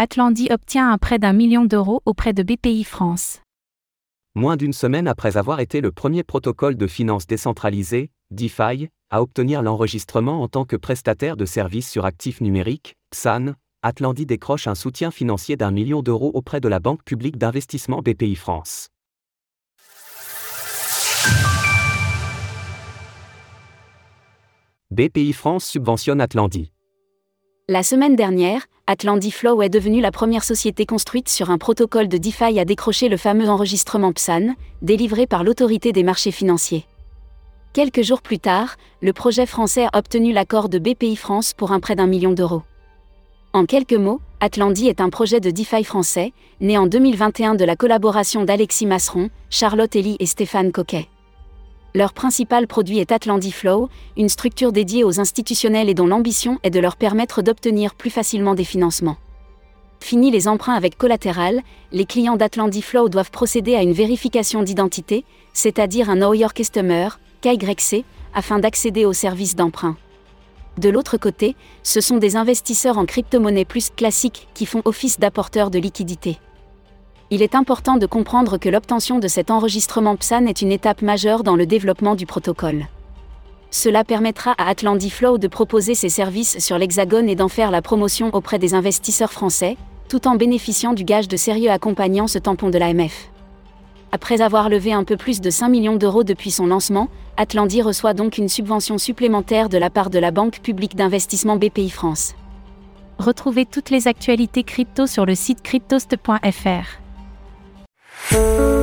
Atlandi obtient un prêt d'un million d'euros auprès de BPI France. Moins d'une semaine après avoir été le premier protocole de finance décentralisé, DeFi, à obtenir l'enregistrement en tant que prestataire de services sur actifs numériques, PSAN, Atlandi décroche un soutien financier d'un million d'euros auprès de la Banque publique d'investissement BPI France. BPI France subventionne Atlandi. La semaine dernière, Atlandi Flow est devenue la première société construite sur un protocole de DeFi à décrocher le fameux enregistrement PSAN, délivré par l'autorité des marchés financiers. Quelques jours plus tard, le projet français a obtenu l'accord de BPI France pour un prêt d'un million d'euros. En quelques mots, Atlandi est un projet de DeFi français, né en 2021 de la collaboration d'Alexis Masseron, Charlotte Elie et Stéphane Coquet. Leur principal produit est Atlandi Flow, une structure dédiée aux institutionnels et dont l'ambition est de leur permettre d'obtenir plus facilement des financements. Fini les emprunts avec collatéral, les clients d'Atlandi Flow doivent procéder à une vérification d'identité, c'est-à-dire un Know Your Customer, KYC, afin d'accéder aux services d'emprunt. De l'autre côté, ce sont des investisseurs en crypto-monnaie plus classiques qui font office d'apporteurs de liquidités il est important de comprendre que l'obtention de cet enregistrement PSAN est une étape majeure dans le développement du protocole. Cela permettra à Flow de proposer ses services sur l'Hexagone et d'en faire la promotion auprès des investisseurs français, tout en bénéficiant du gage de sérieux accompagnant ce tampon de l'AMF. Après avoir levé un peu plus de 5 millions d'euros depuis son lancement, Atlandi reçoit donc une subvention supplémentaire de la part de la Banque publique d'investissement BPI France. Retrouvez toutes les actualités crypto sur le site cryptost.fr. Música